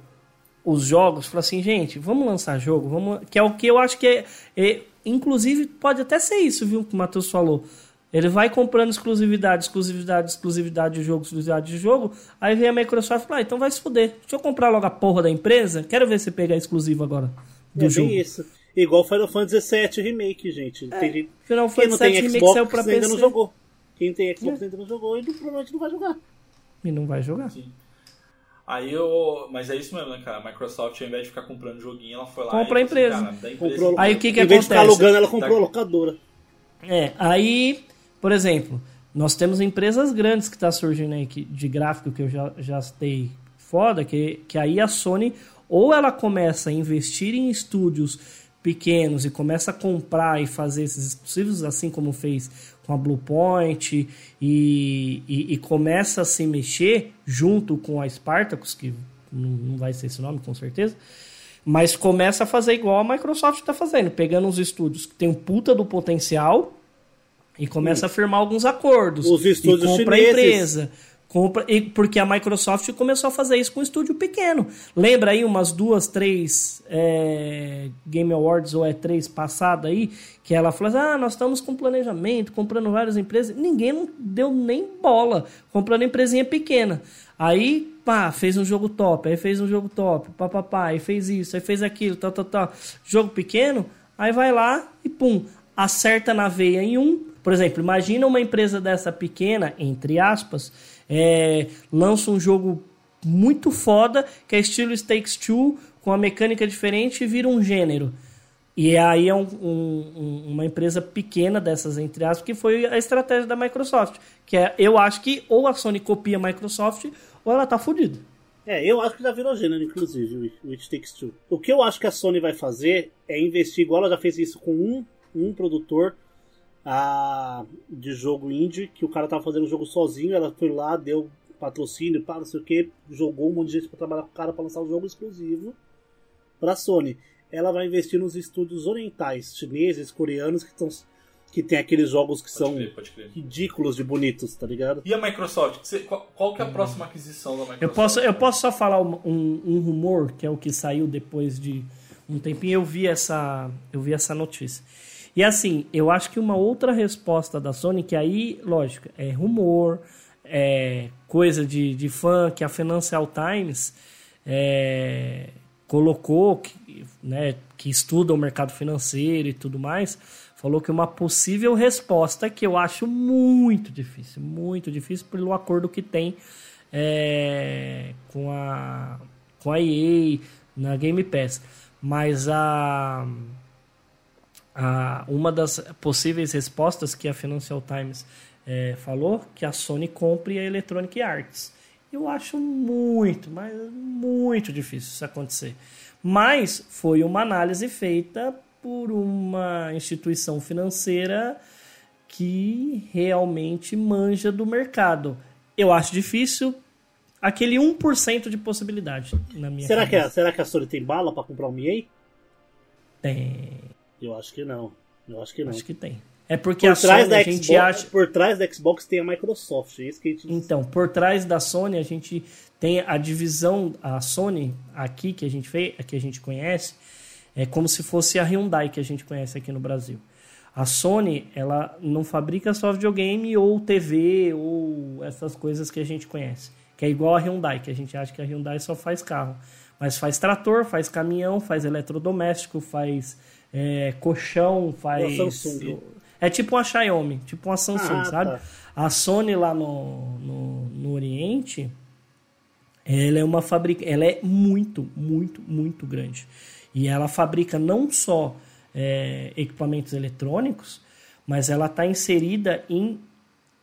os jogos, falar assim, gente, vamos lançar jogo, vamos, que é o que eu acho que é, é- inclusive pode até ser isso, viu, que o Matheus falou. Ele vai comprando exclusividade, exclusividade, exclusividade de jogo, exclusividade de jogo. Aí vem a Microsoft e fala, ah, então vai se fuder. Deixa eu comprar logo a porra da empresa. Quero ver você pegar exclusivo agora do é jogo. isso. Igual Final Fantasy VII Remake, gente. Tem gente Final Fantasy tem VII Remake Xbox saiu pra ainda PC não jogou. Quem tem Xbox É. ainda não jogou e provavelmente não vai jogar. e não vai jogar. Sim. Aí eu. Mas é isso mesmo, né, cara? A Microsoft, ao invés de ficar comprando joguinho, ela foi lá Compra e a assim, empresa. cara, dá empresa Comprou, Aí o que que em vez de ficar acontece? alugando, ela comprou Tá- a locadora. É, aí, por exemplo, nós temos empresas grandes que está surgindo aí que, de gráfico que eu já, já citei foda, que, que aí a Sony ou ela começa a investir em estúdios pequenos e começa a comprar e fazer esses exclusivos, assim como fez com a Bluepoint e, e, e começa a se mexer junto com a Spartacus, que não, não vai ser esse nome com certeza, mas começa a fazer igual a Microsoft está fazendo, pegando os estúdios que tem um puta do potencial e começa a firmar alguns acordos. Os estúdios e compra chineses. a empresa. Compra, e, porque a Microsoft começou a fazer isso com um estúdio pequeno. Lembra aí umas duas, três é, Game Awards ou é três passada aí, que ela falou assim, ah, nós estamos com planejamento, comprando várias empresas. Ninguém não deu nem bola, comprando empresinha pequena. Aí, pá, fez um jogo top, aí fez um jogo top, pá, pá, pá, aí fez isso, aí fez aquilo, tal, tal, tal. Jogo pequeno, aí vai lá e pum, acerta na veia em um. Por exemplo, imagina uma empresa dessa pequena, entre aspas, é, lança um jogo muito foda, que é estilo Stakes 2, com a mecânica diferente e vira um gênero. E aí é um- um- uma empresa pequena dessas, entre aspas, que foi a estratégia da Microsoft. Que é, eu acho que ou a Sony copia a Microsoft ou ela tá fodida. É, eu acho que já virou gênero, inclusive, o It Takes Two. O que eu acho que a Sony vai fazer é investir, igual ela já fez isso com um, um produtor ah, de jogo indie, que o cara tava fazendo o jogo sozinho, ela foi lá, deu patrocínio, pá, não sei o que, jogou um monte de gente pra trabalhar com o cara pra lançar um jogo exclusivo pra Sony. Ela vai investir nos estúdios orientais, chineses, coreanos, que, tão, que tem aqueles jogos que Pode são crer, pode crer. ridículos de bonitos, tá ligado? E a Microsoft? Você- qual, qual que é a próxima aquisição da Microsoft? Eu posso, eu posso só falar um, um- um rumor, que é o que saiu depois de um tempinho. Eu vi essa, eu vi essa notícia. E assim, eu acho que uma outra resposta da Sony, que aí, lógico, é rumor, é coisa de, de fã, que a Financial Times é, colocou, que, né, que estuda o mercado financeiro e tudo mais, falou que uma possível resposta que eu acho muito difícil, muito difícil pelo acordo que tem é, com a com a EA na Game Pass, mas a, a uma das possíveis respostas que a Financial Times é, falou que a Sony compre a Electronic Arts. Eu acho muito, mas muito difícil isso acontecer. Mas foi uma análise feita por uma instituição financeira que realmente manja do mercado. Eu acho difícil aquele 1% de possibilidade na minha Será que, a, cabeça. será que a Sony tem bala pra comprar um EA? Tem. Eu acho que não. Eu acho que não. Acho que tem. É porque Por a trás, Sony da a gente Xbox, acha. por trás da Xbox tem a Microsoft. É isso que a gente... Então, por trás da Sony, a gente tem a divisão, a Sony aqui que a gente fez, que a gente conhece, é como se fosse a Hyundai que a gente conhece aqui no Brasil. A Sony, ela não fabrica só videogame ou TV ou essas coisas que a gente conhece, que é igual a Hyundai, que a gente acha que a Hyundai só faz carro, mas faz trator, faz caminhão, faz eletrodoméstico, faz é, colchão, faz Samsung. é tipo uma Xiaomi, tipo uma Samsung, Ah, sabe? tá. A Sony lá no, no, no Oriente, ela é uma fábrica, ela é muito, muito, muito grande. E ela fabrica não só é, equipamentos eletrônicos, mas ela está inserida em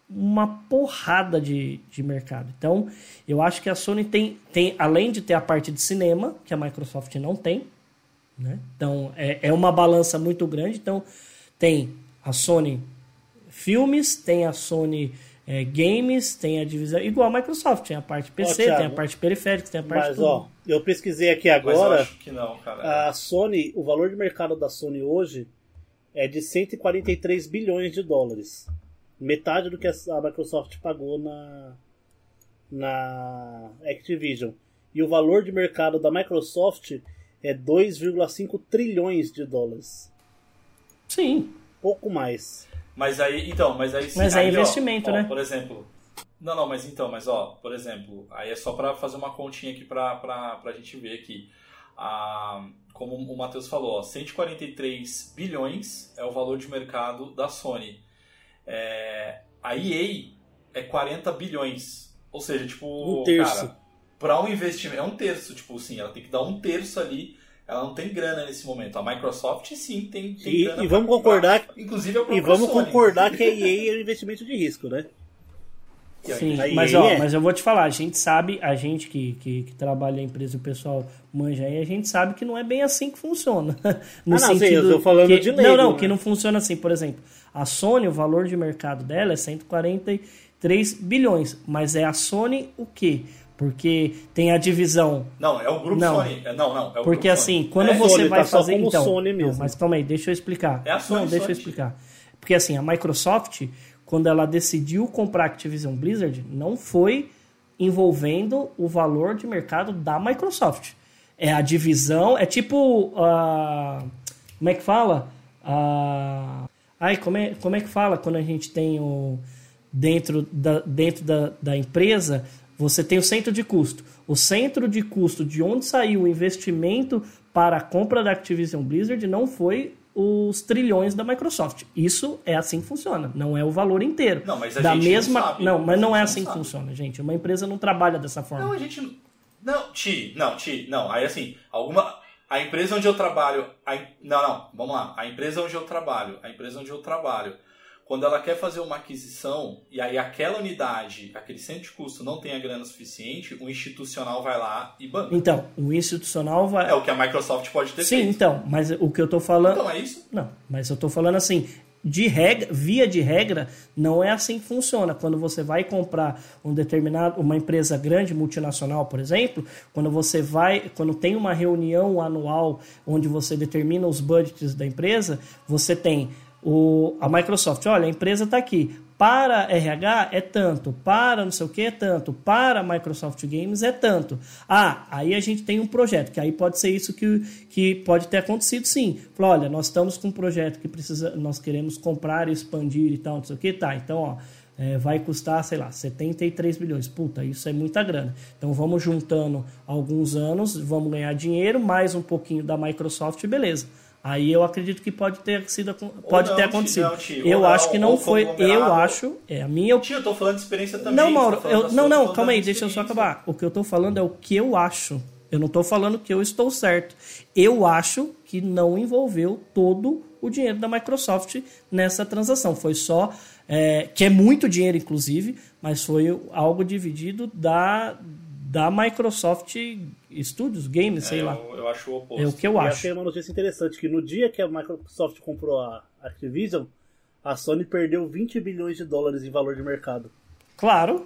uma porrada de, de mercado. Então, eu acho que a Sony tem, tem, além de ter a parte de cinema, que a Microsoft não tem, né? Então, é, é uma balança muito grande. Então, tem a Sony filmes, tem a Sony é, games, tem a divisão. Igual a Microsoft, tem a parte PC, Thiago, tem a parte periférica, tem a parte. Mas, tudo. ó, eu pesquisei aqui Mas eu agora. acho que não, cara. A Sony, o valor de mercado da Sony hoje é de 143 bilhões de dólares. Metade do que a Microsoft pagou na, na Activision. E o valor de mercado da Microsoft é 2,5 trilhões de dólares. Sim. Pouco mais. Mas aí, então, mas aí sim. Mas é aí, ó, investimento, ó, né? Por exemplo. Não, não, mas então, mas ó, por exemplo, aí é só pra fazer uma continha aqui pra, pra, pra gente ver aqui. Ah, como o Matheus falou, ó, 143 bilhões é o valor de mercado da Sony. É, a EA é 40 bilhões. Ou seja, tipo, Um terço. cara, pra um investimento, é um terço, tipo assim, ela tem que dar um terço ali. Ela não tem grana nesse momento. A Microsoft sim tem, tem E- grana. e pra vamos comprar. concordar- Inclusive a E vamos Sony. concordar que a EA é um investimento de risco, né? Sim, mas é. ó, mas eu vou te falar, a gente sabe, a gente que, que, que trabalha na empresa, o pessoal manja aí, a gente sabe que não é bem assim que funciona. No Ah, não, sim, eu tô falando que, de Não, não, né? que não funciona assim. Por exemplo, a Sony, o valor de mercado dela é 143 bilhões, mas é a Sony o quê? Porque tem a divisão Não, é o grupo Não. Sony. É, Não, não. É o porque grupo assim, Sony. quando É, você Sony, vai tá fazer então, Sony não, mesmo. mas calma aí, deixa eu explicar. É a Sony não, deixa eu explicar. Porque assim, a Microsoft, quando ela decidiu comprar a Activision Blizzard, não foi envolvendo o valor de mercado da Microsoft. É a divisão, é tipo ah, como é que fala? Ah, ai, como é, como é que fala quando a gente tem o dentro da, dentro da, da empresa, você tem o centro de custo. O centro de custo de onde saiu o investimento para a compra da Activision Blizzard não foi os trilhões da Microsoft. Isso é assim que funciona, não é o valor inteiro. Não, mas a da gente não mesma, sabe. não, mas não é assim gente que não funciona, gente. Uma empresa não trabalha dessa forma. Não, a gente. não- Não, Ti, não, Ti, não. Aí assim, alguma. A empresa onde eu trabalho. a Não, não, vamos lá. A empresa onde eu trabalho, a empresa onde eu trabalho, quando ela quer fazer uma aquisição e aí aquela unidade, aquele centro de custo não tem a grana suficiente, o institucional vai lá e banca. Então, o institucional vai É o que a Microsoft pode ter Sim, feito. então, mas o que eu tô falando Então é isso? Não, mas eu tô falando assim, de regra, via de regra, não é assim que funciona. Quando você vai comprar um determinado, uma empresa grande, multinacional, por exemplo, quando você vai, quando tem uma reunião anual onde você determina os budgets da empresa, você tem o, a Microsoft, olha, a empresa está aqui. Para RH é tanto, para não sei o que é tanto, para Microsoft Games é tanto. Ah, aí a gente tem um projeto, que aí pode ser isso que, que pode ter acontecido sim. Olha, nós estamos com um projeto que precisa, nós queremos comprar, expandir e tal, não sei o que, tá. Então, ó, é, vai custar, sei lá, 73 bilhões. Puta, isso é muita grana. Então vamos juntando alguns anos, vamos ganhar dinheiro, mais um pouquinho da Microsoft, beleza. Aí eu acredito que pode ter sido pode não, ter acontecido. não, Ti, ou eu não, acho que não foi, eu acho, é a minha Ti, eu tô falando de experiência também. não, Mauro, tá falando eu- não, eu não, falando calma aí, deixa eu só acabar. O que eu tô falando é o que eu acho. Eu não tô falando que eu estou certo. Eu acho que não envolveu todo o dinheiro da Microsoft nessa transação. Foi só, é, que é muito dinheiro, inclusive, mas foi algo dividido da, da Microsoft Studios, Games, sei É, lá. Eu, eu acho o oposto. É o que eu e acho. achei uma notícia interessante, que no dia que a Microsoft comprou a Activision, a Sony perdeu 20 bilhões de dólares em valor de mercado. Claro.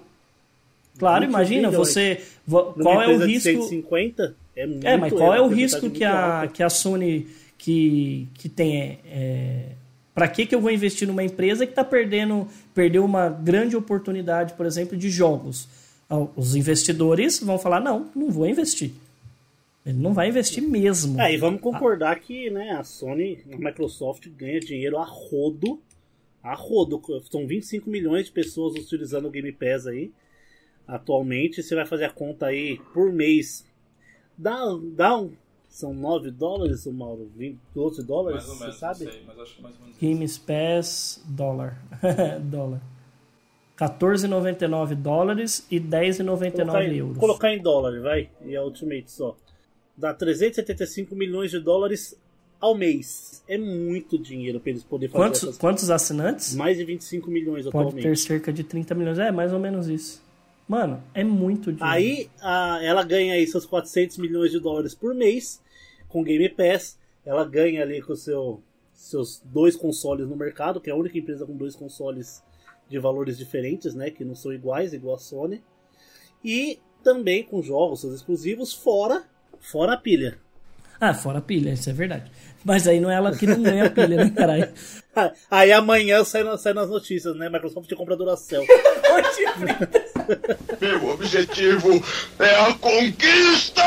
Claro, 20 imagina, bilhões. você. vo- Numa Qual é o risco. 150, é muito É, mas qual é o risco que a, alta. que a Sony que, que tem é, Para que, que eu vou investir numa empresa que está perdendo perdeu uma grande oportunidade, por exemplo, de jogos? Os investidores vão falar: não, não vou investir. Ele não vai investir mesmo. É, e vamos concordar que né, a Sony, a Microsoft ganha dinheiro a rodo. A rodo. São 25 milhões de pessoas utilizando o Game Pass aí. Atualmente, você vai fazer a conta aí por mês. Dá, dá um, são 9 dólares, o Mauro? 20, 12 dólares, mais ou menos, você sabe? Sei, mas acho que mais ou menos Games Pass, dólar. dólar. 14,99 dólares e 10,99 euros. Colocar em dólar, vai. E a Ultimate só. Dá 375 milhões de dólares ao mês. É muito dinheiro para eles poderem fazer quantos, essas Quantos assinantes? Mais de 25 milhões Pode atualmente. Pode ter cerca de 30 milhões. É, mais ou menos isso. Mano, é muito dinheiro. Aí a, ela ganha aí seus 400 milhões de dólares por mês com Game Pass. Ela ganha ali com seu, seus dois consoles no mercado, que é a única empresa com dois consoles de valores diferentes, né? Que não são iguais, igual a Sony. E também com jogos, seus exclusivos, fora, fora a pilha. Ah, fora a pilha, isso é verdade. Mas aí não é ela que não ganha a pilha, né, caralho? aí amanhã sai, sai nas notícias, né? Microsoft compra Duracell. Meu objetivo é a conquista!